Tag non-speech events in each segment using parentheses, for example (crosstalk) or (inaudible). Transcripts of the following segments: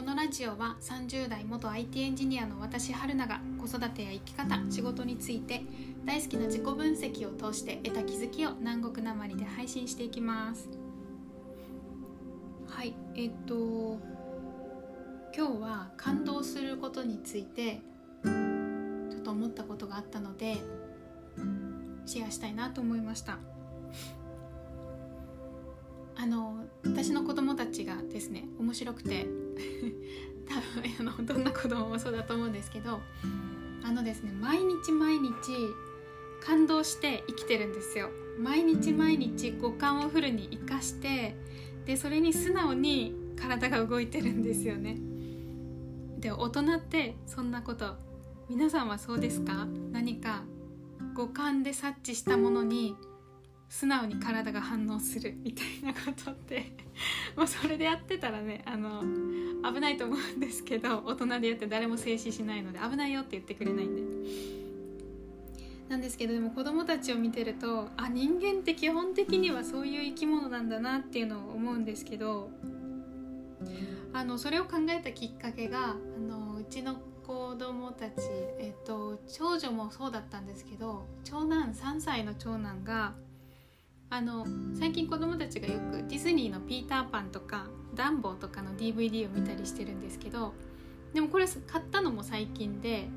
このラジオは30代元 IT エンジニアの私春菜が子育てや生き方仕事について大好きな自己分析を通して得た気づきを南国なまりで配信していきます。はいえっと今日は感動することについてちょっと思ったことがあったのでシェアしたいなと思いました。あの私の子供たちがですね面白くて (laughs) 多分あのどんな子供もそうだと思うんですけどあのですね毎日毎日感動して生きてるんですよ。毎日毎日五感をフルに生かしてでそれに素直に体が動いてるんですよね。で大人ってそんなこと皆さんはそうですか？何か五感で察知したものに素直に体が反応するみたいなことって (laughs) もうそれでやってたらねあの危ないと思うんですけど大人でやって誰も静止しないので危ないよって言ってくれないんで。なんですけどでも子供たちを見てるとあ人間って基本的にはそういう生き物なんだなっていうのを思うんですけどあのそれを考えたきっかけがあのうちの子供たち、えっと、長女もそうだったんですけど長男3歳の長男があの最近子供たちがよくディズニーの「ピーターパン」とか「ダンボー」とかの DVD を見たりしてるんですけどでもこれ買ったのも最近で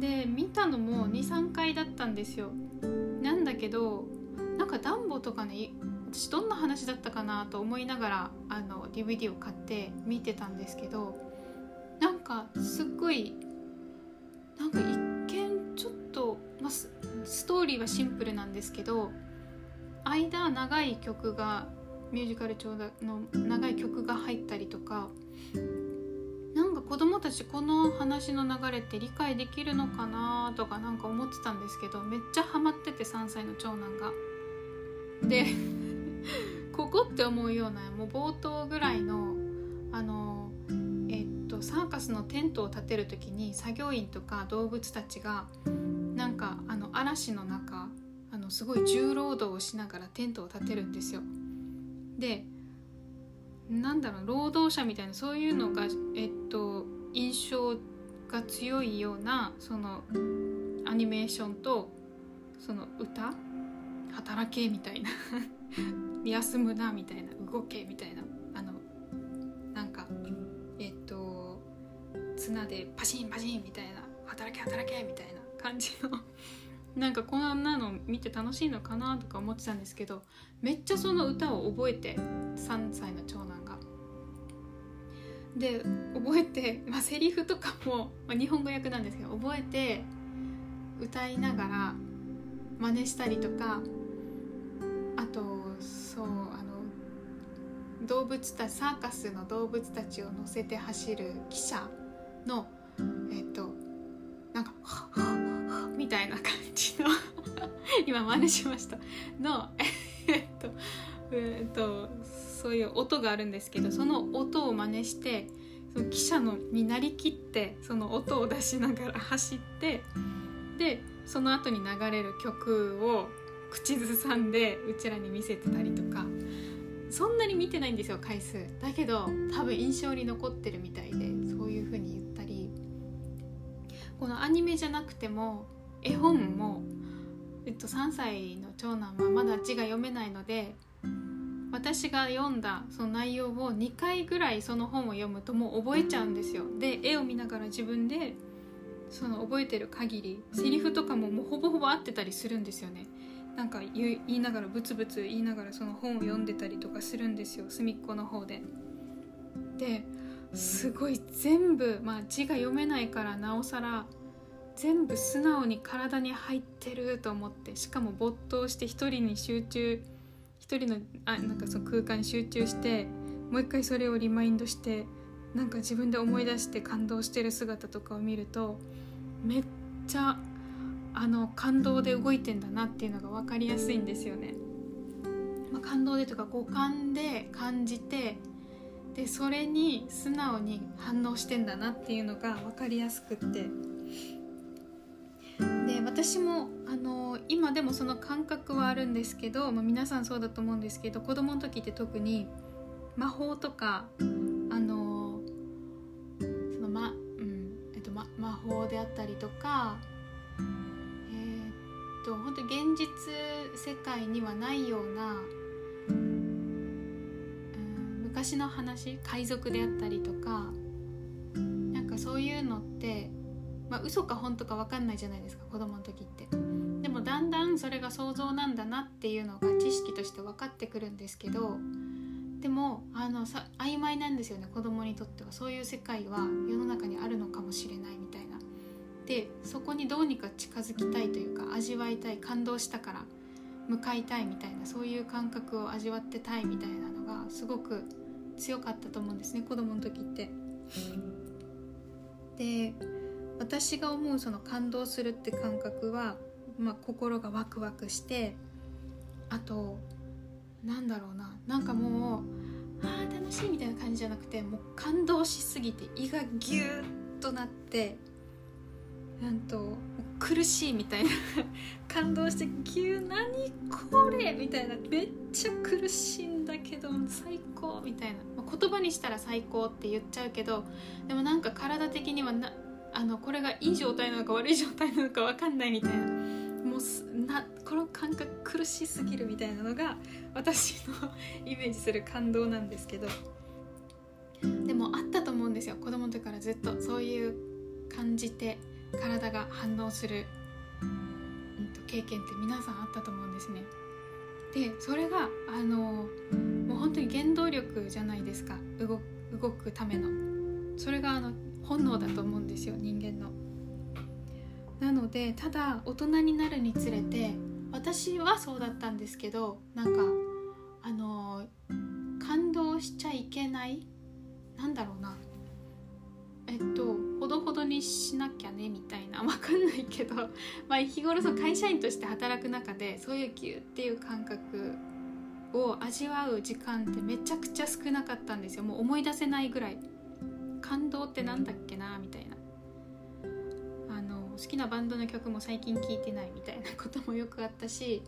で見たのも23回だったんですよ。なんだけどなんかダンボとかね私どんな話だったかなと思いながらあの DVD を買って見てたんですけどなんかすっごいなんか一見ちょっと、まあ、ストーリーはシンプルなんですけど間長い曲がミュージカル調の長い曲が入ったりとかなんか子供たちこの話の流れって理解できるのかなとかなんか思ってたんですけどめっちゃハマってて3歳の長男が。で (laughs) ここって思うようなもう冒頭ぐらいのあのえっとサーカスのテントを建てる時に作業員とか動物たちがなんかあの嵐の中のすごい重労働をしながらテントを建てるんですよ。でなんだろう労働者みたいなそういうのが、えっと、印象が強いようなそのアニメーションとその歌？働けみたいな。(laughs) 休むなみたいな。動けみたいな。あのなんかえっと綱でパシンパシンみたいな。働け働けみたいな感じの。なんかこんなの見て楽しいのかなとか思ってたんですけどめっちゃその歌を覚えて3歳の長男が。で覚えて、まあ、セリフとかも、まあ、日本語訳なんですけど覚えて歌いながら真似したりとかあとそうあの動物たサーカスの動物たちを乗せて走る汽車のえっとなんか「はっはっみたいな感じの (laughs) 今真似しました。の (laughs) えっとえっとそういう音があるんですけどその音を真似してその記者のになりきってその音を出しながら走ってでその後に流れる曲を口ずさんでうちらに見せてたりとか。そんなに見てないんですよ回数。だけど多分印象に残ってるみたいでそういう風に言ったり。このアニメじゃなくても絵本も、えっと、3歳の長男はまだ字が読めないので私が読んだその内容を2回ぐらいその本を読むともう覚えちゃうんですよ。で絵を見ながら自分でその覚えてる限りセリフとかももうほぼほぼ合ってたりするんですよね。なんか言いながらブツブツ言いながらその本を読んでたりとかするんですよ。隅っこの方で。ですごい全部まあ字が読めないからなおさら全部素直に体に入ってると思ってしかも没頭して一人に集中一人のあなんかその空間に集中してもう一回それをリマインドしてなんか自分で思い出して感動してる姿とかを見るとめっちゃあの感動で動いてんだなっていうのが分かりやすいんですよね。まあ、感動でとか五感で感じてでそれに素直に反応してんだなっていうのが分かりやすくって私もあの今でもその感覚はあるんですけど、まあ、皆さんそうだと思うんですけど子供の時って特に魔法とかあのそのま、うんえっと、ま魔法であったりとかえー、っと本当現実世界にはないような、うん、昔の話海賊であったりとかなんかそういうのってまあ嘘か本当か分かんないじゃないですか子供の時って。でもだんだんそれが想像なんだなっていうのが知識として分かってくるんですけどでもあのさ曖昧なんですよね子供にとってはそういう世界は世の中にあるのかもしれないみたいな。でそこにどうにか近づきたいというか味わいたい感動したから向かいたいみたいなそういう感覚を味わってたいみたいなのがすごく強かったと思うんですね子供の時って。で私が思うその感動するって感覚は、まあ、心がワクワクしてあとなんだろうななんかもうあー楽しいみたいな感じじゃなくてもう感動しすぎて胃がギューッとなってなんと苦しいみたいな (laughs) 感動して「ギュ何これ!」みたいなめっちゃ苦しいんだけど最高みたいな、まあ、言葉にしたら最高って言っちゃうけどでもなんか体的にはなあのこれがいい状態なのか悪い状態なのか分かんないみたいな。もうなこの感覚苦しすぎるみたいなのが (laughs) 私のイメージする感動なんですけど。でもあったと思うんですよ。子供の時からずっと。そういう感じて体が反応する、うん、と経験って皆さんあったと思うんですね。でそれがあのもう本当に原動力じゃないですか。動くための。それがあの本能だと思うんですよ人間の。なのでただ大人になるにつれて私はそうだったんですけどなんかあの感動しちゃいけないなんだろうな。えっとほどほどにしなきゃねみたいな。(laughs) 分かんないけど、まあ、日頃その会社員として働く中でそういうギュっていう感覚を味わう時間ってめちゃくちゃ少なかったんですよ。もう思い出せないぐらい。感動ってなんだっけなみたいな。あの好きなバンドの曲も最近聴いてないみたいなこともよくあったし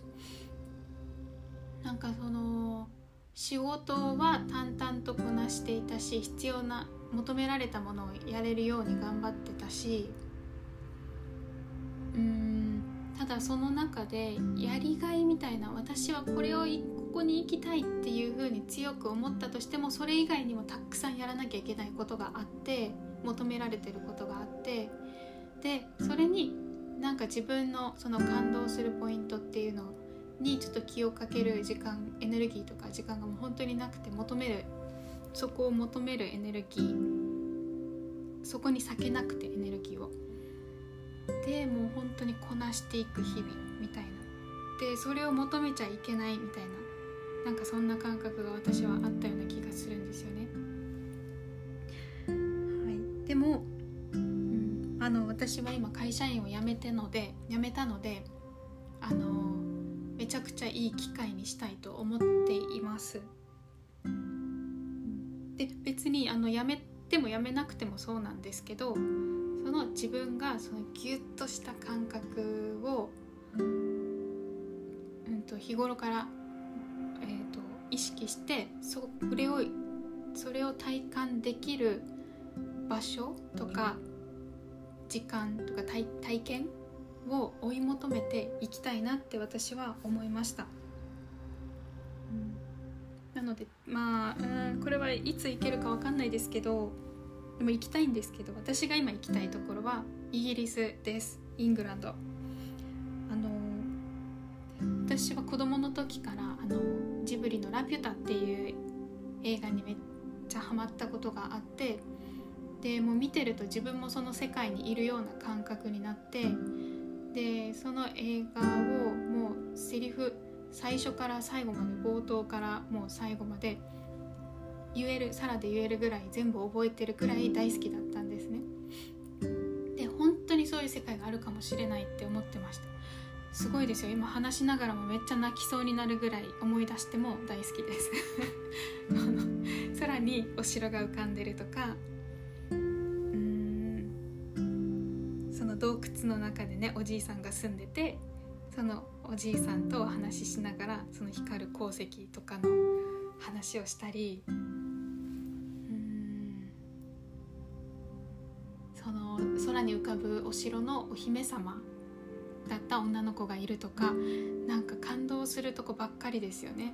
なんかその仕事は淡々とこなしていたし必要な求められたものをやれるように頑張ってたしうんただその中でやりがいみたいな私はこれをここに行きたいっていうふうに強く思ったとしてもそれ以外にもたくさんやらなきゃいけないことがあって求められてることがあってでそれになんか自分のその感動するポイントっていうのにちょっと気をかける時間エネルギーとか時間がもう本当になくて求めるそこを求めるエネルギーそこに避けなくてエネルギーを。でもう本当にこなしていく日々みたいな。でそれを求めちゃいけないみたいな。なんかそんな感覚が私はあったような気がするんですよね。はい、でも、うん、あの私は今会社員を辞めてので辞めたのであのめちゃくちゃいい機会にしたいと思っています。で別にあのやめてもやめなくてもそうなんですけどその自分がそのギュッとした感覚を、うんと、日頃から、意識してそれをそれを体感できる場所とか時間とか体体験を追い求めていきたいなって私は思いました。なのでまあうんこれはいつ行けるか分かんないですけどでも行きたいんですけど私が今行きたいところはイギリスです。イングランド。あの私は子供の時からあのジブリの「ラピュタ」っていう映画にめっちゃハマったことがあってでもう見てると自分もその世界にいるような感覚になってでその映画をもうセリフ最初から最後まで冒頭からもう最後まで言えるサラで言えるぐらい全部覚えてるくらい大好きだったんですね。で本当にそういう世界があるかもしれないって思ってました。すごいですよ。今話しながらもめっちゃ泣きそうになるぐらい思い出しても大好きです。(laughs) 空にお城が浮かんでるとか。うん。その洞窟の中でねおじいさんが住んでてそのおじいさんとお話ししながらその光る鉱石とかの話をしたり。うん。その空に浮かぶお城のお姫様だった女の子がいるとかなんか感動するとこばっかりですよね。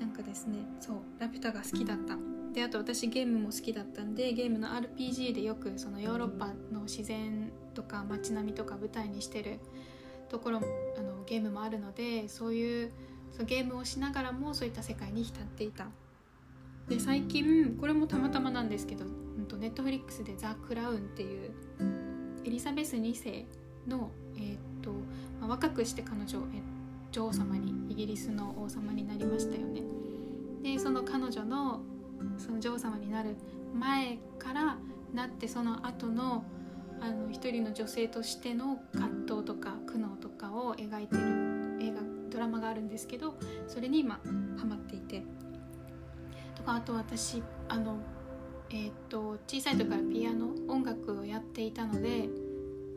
なんかですねそうラピュタが好きだった。であと私ゲームも好きだったんでゲームの RPG でよくそのヨーロッパの自然とか街並みとか舞台にしてるところあのゲームもあるのでそういうそうゲームをしながらもそういった世界に浸っていた。で最近これもたまたまなんですけどネットフリックスで「ザ・クラウン」っていうエリザベス2世の、えーとまあ、若くして彼女、え女王様にイギリスの王様になりましたよね。でその彼女のその女王様になる前からなってその後のあの一人の女性としての葛藤とか苦悩とかを描いてる映画ドラマがあるんですけどそれに今ハマっていてとかあと私あのえー、っと小さい時からピアノ音楽をやっていたので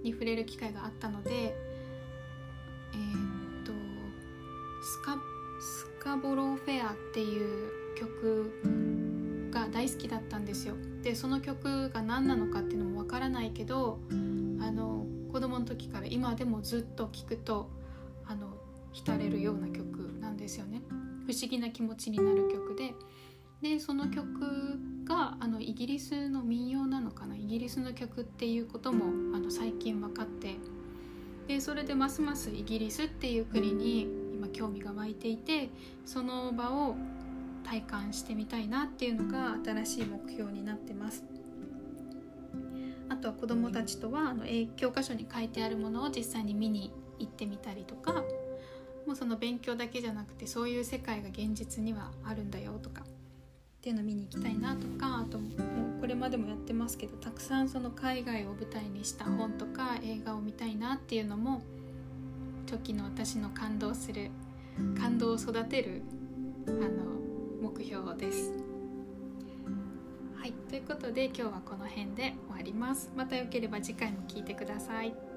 に触れる機会があったのでえー、っとスカスカボローフェアっていう曲が大好きだったんですよ。でその曲が何なのかっていうのもわからないけどあの子供の時から今でもずっと聴くとあの浸れるような曲なんですよね。不思議な気持ちになる曲で。でその曲があのイギリスの民謡なのかな？ギリスの曲っていうこともあの最近分かってでそれでますますイギリスっていう国に今興味が湧いていてその場を体感してみたいなっていうのが新しい目標になってます。あとは子どもたちとはあの教科書に書いてあるものを実際に見に行ってみたりとかもうその勉強だけじゃなくてそういう世界が現実にはあるんだよとかっていうのを見に行きたいなとかあともうこれまでもやってますけどたくさんその海外を舞台にした本とか映画を見たいなっていうのも時の私の感動する感動を育てるあの目標です。はいということで今日はこの辺で終わります。またよければ次回も聴いてください。